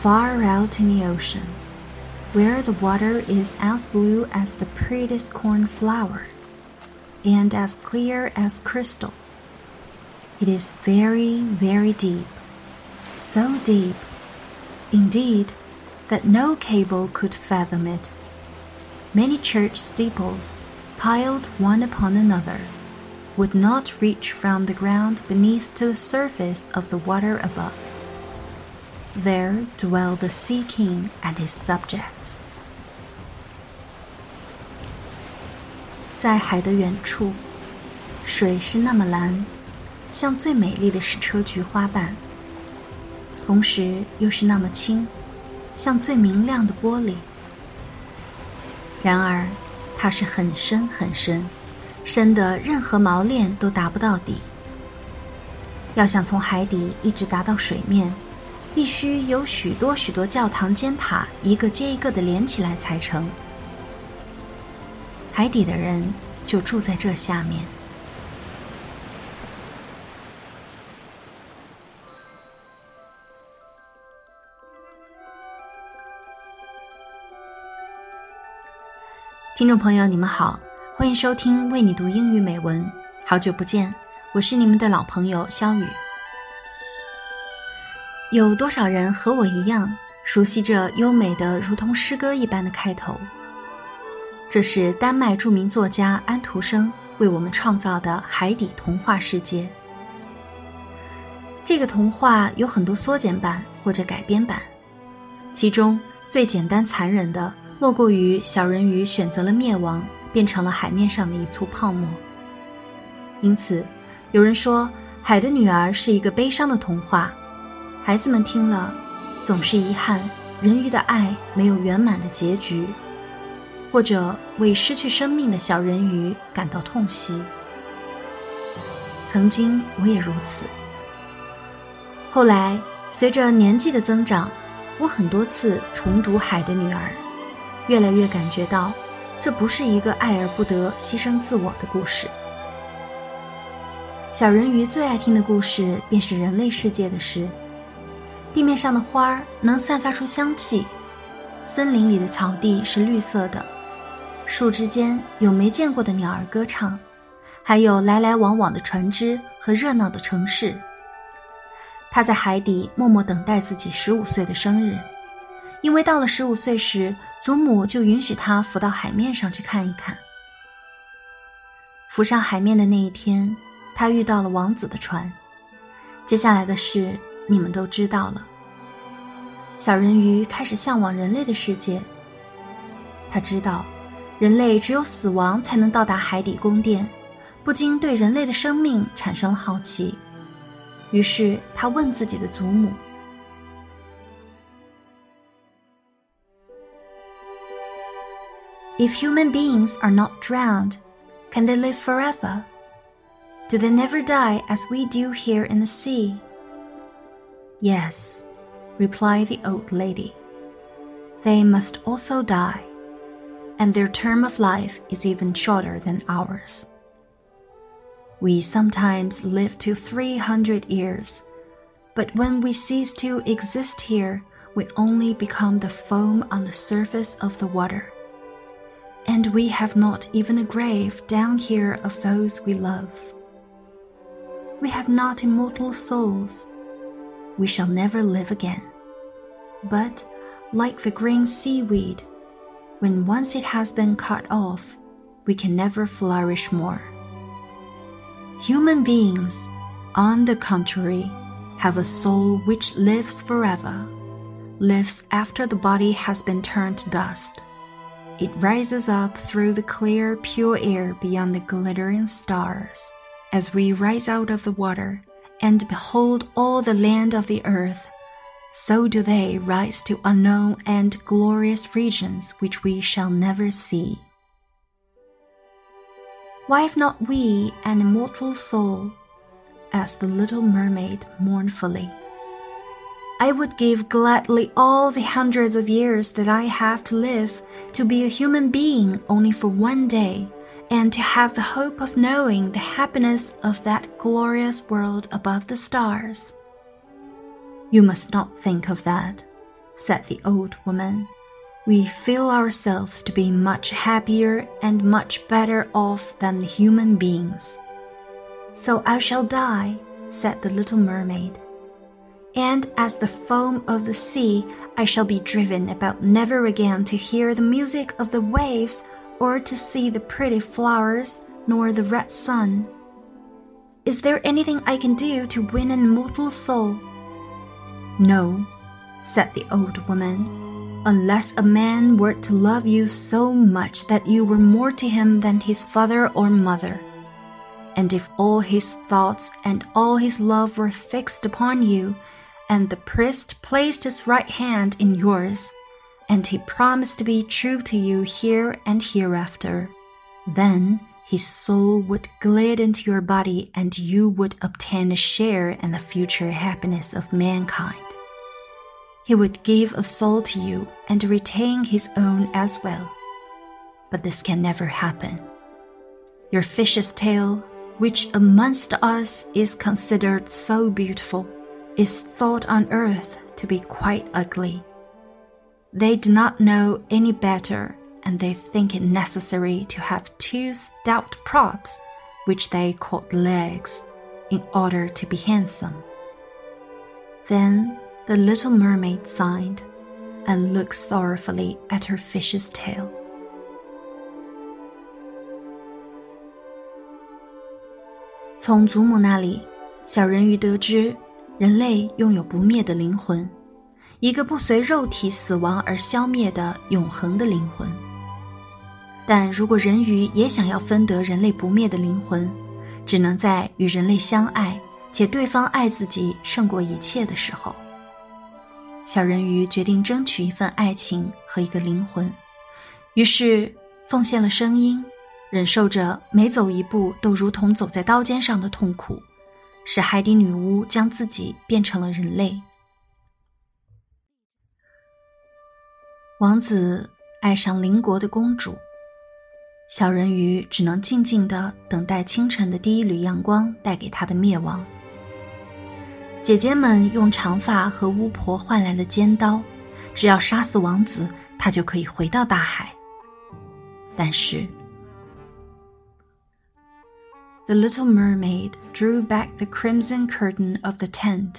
far out in the ocean, where the water is as blue as the prettiest cornflower and as clear as crystal. It is very, very deep, so deep, indeed, that no cable could fathom it. Many church steeples, piled one upon another, would not reach from the ground beneath to the surface of the water above. There dwell the Sea King and his subjects. 在海的远处，水是那么蓝，像最美丽的矢车菊花瓣；同时又是那么清，像最明亮的玻璃。然而，它是很深很深，深的任何锚链都达不到底。要想从海底一直达到水面，必须有许多许多教堂尖塔，一个接一个的连起来才成。海底的人就住在这下面。听众朋友，你们好，欢迎收听为你读英语美文。好久不见，我是你们的老朋友肖雨。有多少人和我一样熟悉这优美的如同诗歌一般的开头？这是丹麦著名作家安徒生为我们创造的海底童话世界。这个童话有很多缩减版或者改编版，其中最简单残忍的莫过于小人鱼选择了灭亡，变成了海面上的一簇泡沫。因此，有人说《海的女儿》是一个悲伤的童话，孩子们听了总是遗憾人鱼的爱没有圆满的结局。或者为失去生命的小人鱼感到痛惜。曾经我也如此。后来随着年纪的增长，我很多次重读《海的女儿》，越来越感觉到，这不是一个爱而不得、牺牲自我的故事。小人鱼最爱听的故事便是人类世界的事。地面上的花儿能散发出香气，森林里的草地是绿色的。树枝间有没见过的鸟儿歌唱，还有来来往往的船只和热闹的城市。他在海底默默等待自己十五岁的生日，因为到了十五岁时，祖母就允许他浮到海面上去看一看。浮上海面的那一天，他遇到了王子的船。接下来的事你们都知道了。小人鱼开始向往人类的世界，他知道。人类只有死亡才能到达海底宫殿，不禁对人类的生命产生了好奇。于是他问自己的祖母：“If human beings are not drowned, can they live forever? Do they never die as we do here in the sea?” Yes, replied the old lady. They must also die and their term of life is even shorter than ours. We sometimes live to 300 years, but when we cease to exist here, we only become the foam on the surface of the water. And we have not even a grave down here of those we love. We have not immortal souls. We shall never live again. But, like the green seaweed, when once it has been cut off, we can never flourish more. Human beings, on the contrary, have a soul which lives forever, lives after the body has been turned to dust. It rises up through the clear, pure air beyond the glittering stars. As we rise out of the water and behold all the land of the earth so do they rise to unknown and glorious regions which we shall never see. Why have not we an immortal soul? asked the little mermaid mournfully. I would give gladly all the hundreds of years that I have to live to be a human being only for one day, and to have the hope of knowing the happiness of that glorious world above the stars. You must not think of that, said the old woman, we feel ourselves to be much happier and much better off than human beings. So I shall die, said the little mermaid. And as the foam of the sea, I shall be driven about never again to hear the music of the waves or to see the pretty flowers nor the red sun. Is there anything I can do to win an immortal soul? No, said the old woman, unless a man were to love you so much that you were more to him than his father or mother. And if all his thoughts and all his love were fixed upon you, and the priest placed his right hand in yours, and he promised to be true to you here and hereafter, then his soul would glide into your body and you would obtain a share in the future happiness of mankind. He would give a soul to you and retain his own as well. But this can never happen. Your fish's tail, which amongst us is considered so beautiful, is thought on earth to be quite ugly. They do not know any better, and they think it necessary to have two stout props, which they call legs, in order to be handsome. Then the little mermaid sighed and looked sorrowfully at her fish's tail. 从祖母那里，小人鱼得知人类拥有不灭的灵魂， 一个不随肉体死亡而消灭的永恒的灵魂。但如果人鱼也想要分得人类不灭的灵魂，只能在与人类相爱且对方爱自己胜过一切的时候。小人鱼决定争取一份爱情和一个灵魂，于是奉献了声音，忍受着每走一步都如同走在刀尖上的痛苦，使海底女巫将自己变成了人类。王子爱上邻国的公主，小人鱼只能静静的等待清晨的第一缕阳光带给他的灭亡。姐姐们用长发和巫婆换来了尖刀，只要杀死王子，他就可以回到大海。但是，The little mermaid drew back the crimson curtain of the tent,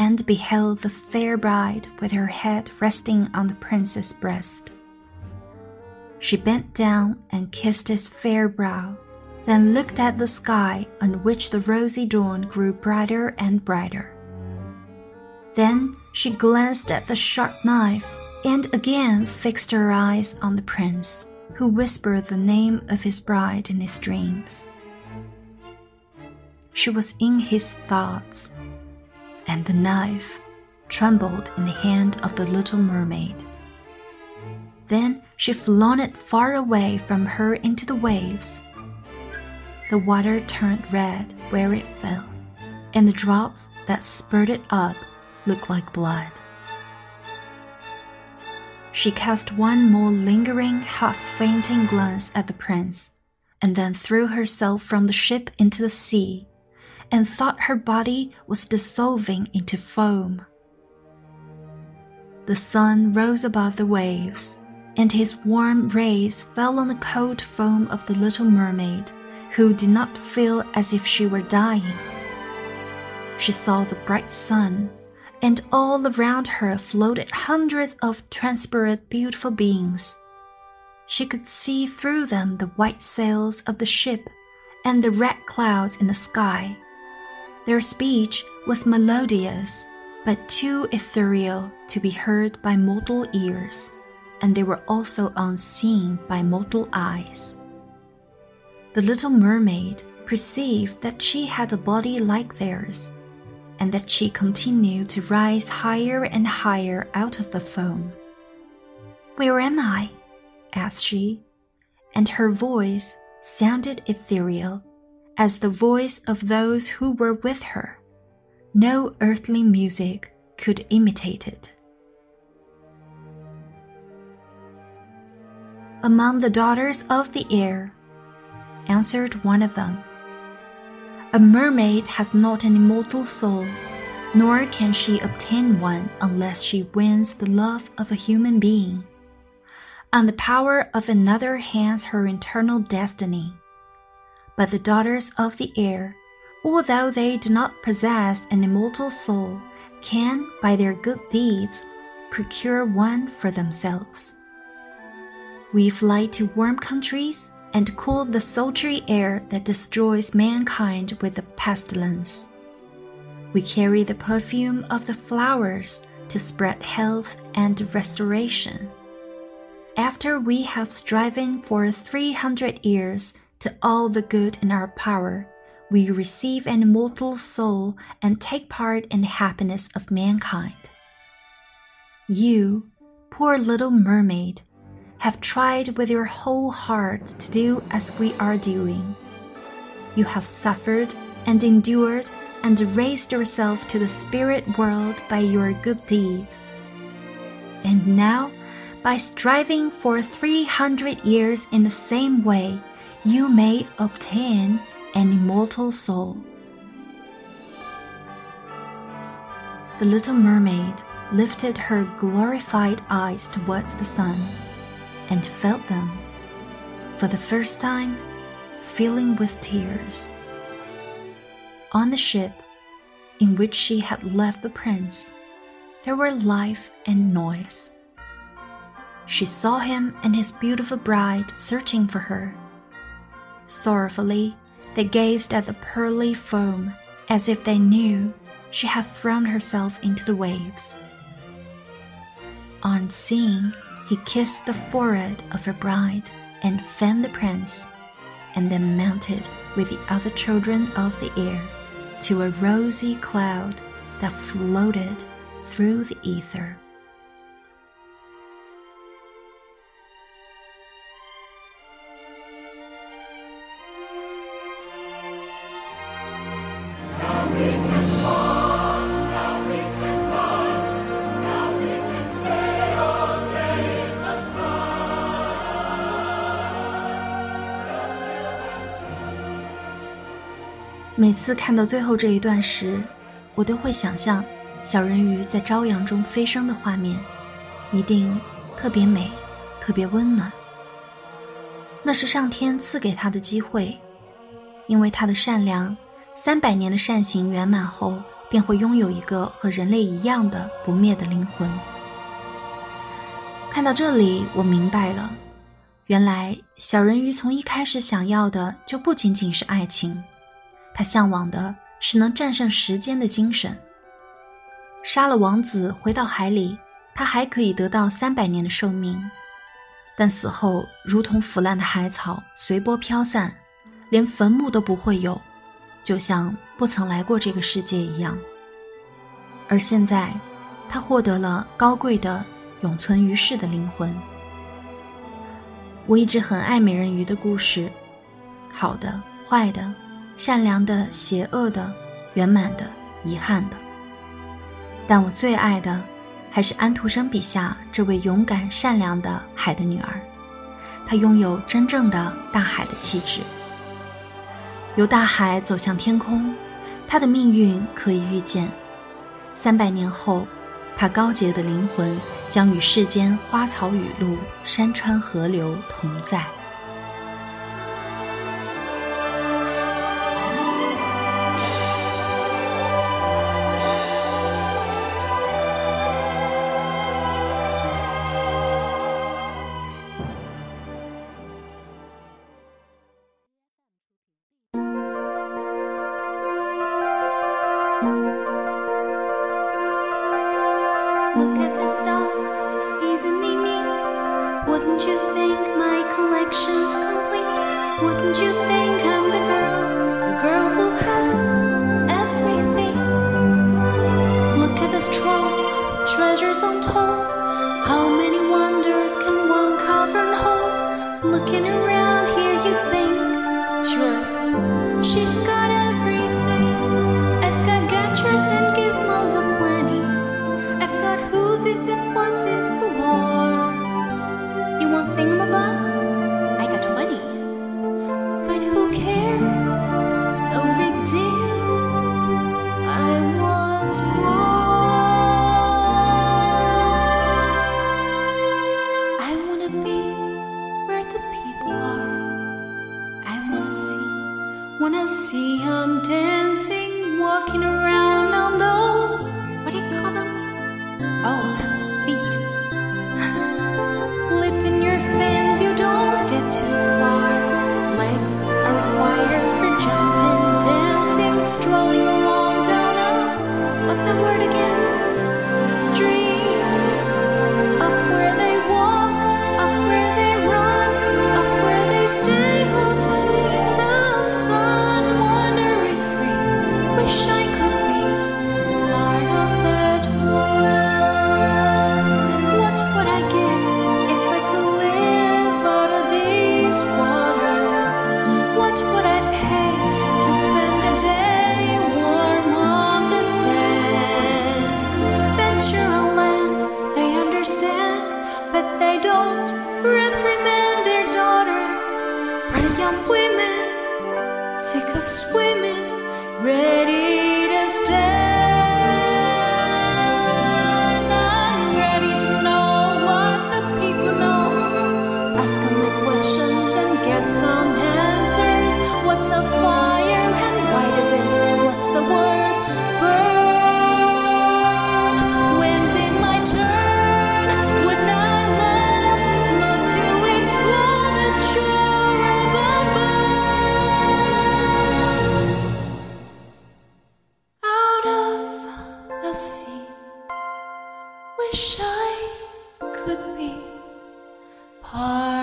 and beheld the fair bride with her head resting on the prince's breast. She bent down and kissed his fair brow then looked at the sky on which the rosy dawn grew brighter and brighter. Then she glanced at the sharp knife and again fixed her eyes on the prince, who whispered the name of his bride in his dreams. She was in his thoughts, and the knife trembled in the hand of the little mermaid. Then she flung it far away from her into the waves the water turned red where it fell, and the drops that spurted up looked like blood. She cast one more lingering, half fainting glance at the prince, and then threw herself from the ship into the sea, and thought her body was dissolving into foam. The sun rose above the waves, and his warm rays fell on the cold foam of the little mermaid who did not feel as if she were dying. She saw the bright sun, and all around her floated hundreds of transparent, beautiful beings. She could see through them the white sails of the ship and the red clouds in the sky. Their speech was melodious, but too ethereal to be heard by mortal ears, and they were also unseen by mortal eyes the little mermaid perceived that she had a body like theirs, and that she continued to rise higher and higher out of the foam. Where am I? asked she, and her voice sounded ethereal as the voice of those who were with her. No earthly music could imitate it. Among the daughters of the air, answered one of them. A mermaid has not an immortal soul, nor can she obtain one unless she wins the love of a human being. and the power of another hands her eternal destiny. But the daughters of the air, although they do not possess an immortal soul, can, by their good deeds, procure one for themselves. We fly to warm countries and cool the sultry air that destroys mankind with the pestilence. We carry the perfume of the flowers to spread health and restoration. After we have striven for 300 years to all the good in our power, we receive an immortal soul and take part in the happiness of mankind. You, poor little mermaid, have tried with your whole heart to do as we are doing. You have suffered and endured and raised yourself to the spirit world by your good deeds. And now, by striving for 300 years in the same way, you may obtain an immortal soul. The little mermaid lifted her glorified eyes towards the sun and felt them, for the first time, filling with tears. On the ship in which she had left the prince, there were life and noise. She saw him and his beautiful bride searching for her. Sorrowfully, they gazed at the pearly foam as if they knew she had thrown herself into the waves. On seeing, he kissed the forehead of her bride and fanned the prince, and then mounted with the other children of the air to a rosy cloud that floated through the ether. 每次看到最后这一段时，我都会想象小人鱼在朝阳中飞升的画面，一定特别美，特别温暖。那是上天赐给他的机会，因为他的善良，三百年的善行圆满后，便会拥有一个和人类一样的不灭的灵魂。看到这里，我明白了，原来小人鱼从一开始想要的就不仅仅是爱情。他向往的是能战胜时间的精神。杀了王子，回到海里，他还可以得到三百年的寿命，但死后如同腐烂的海草，随波飘散，连坟墓都不会有，就像不曾来过这个世界一样。而现在，他获得了高贵的、永存于世的灵魂。我一直很爱美人鱼的故事，好的，坏的。善良的、邪恶的、圆满的、遗憾的，但我最爱的还是安徒生笔下这位勇敢、善良的海的女儿。她拥有真正的大海的气质。由大海走向天空，她的命运可以预见。三百年后，她高洁的灵魂将与世间花草雨露、山川河流同在。Cares? No big deal. I want more. Wish I could be part.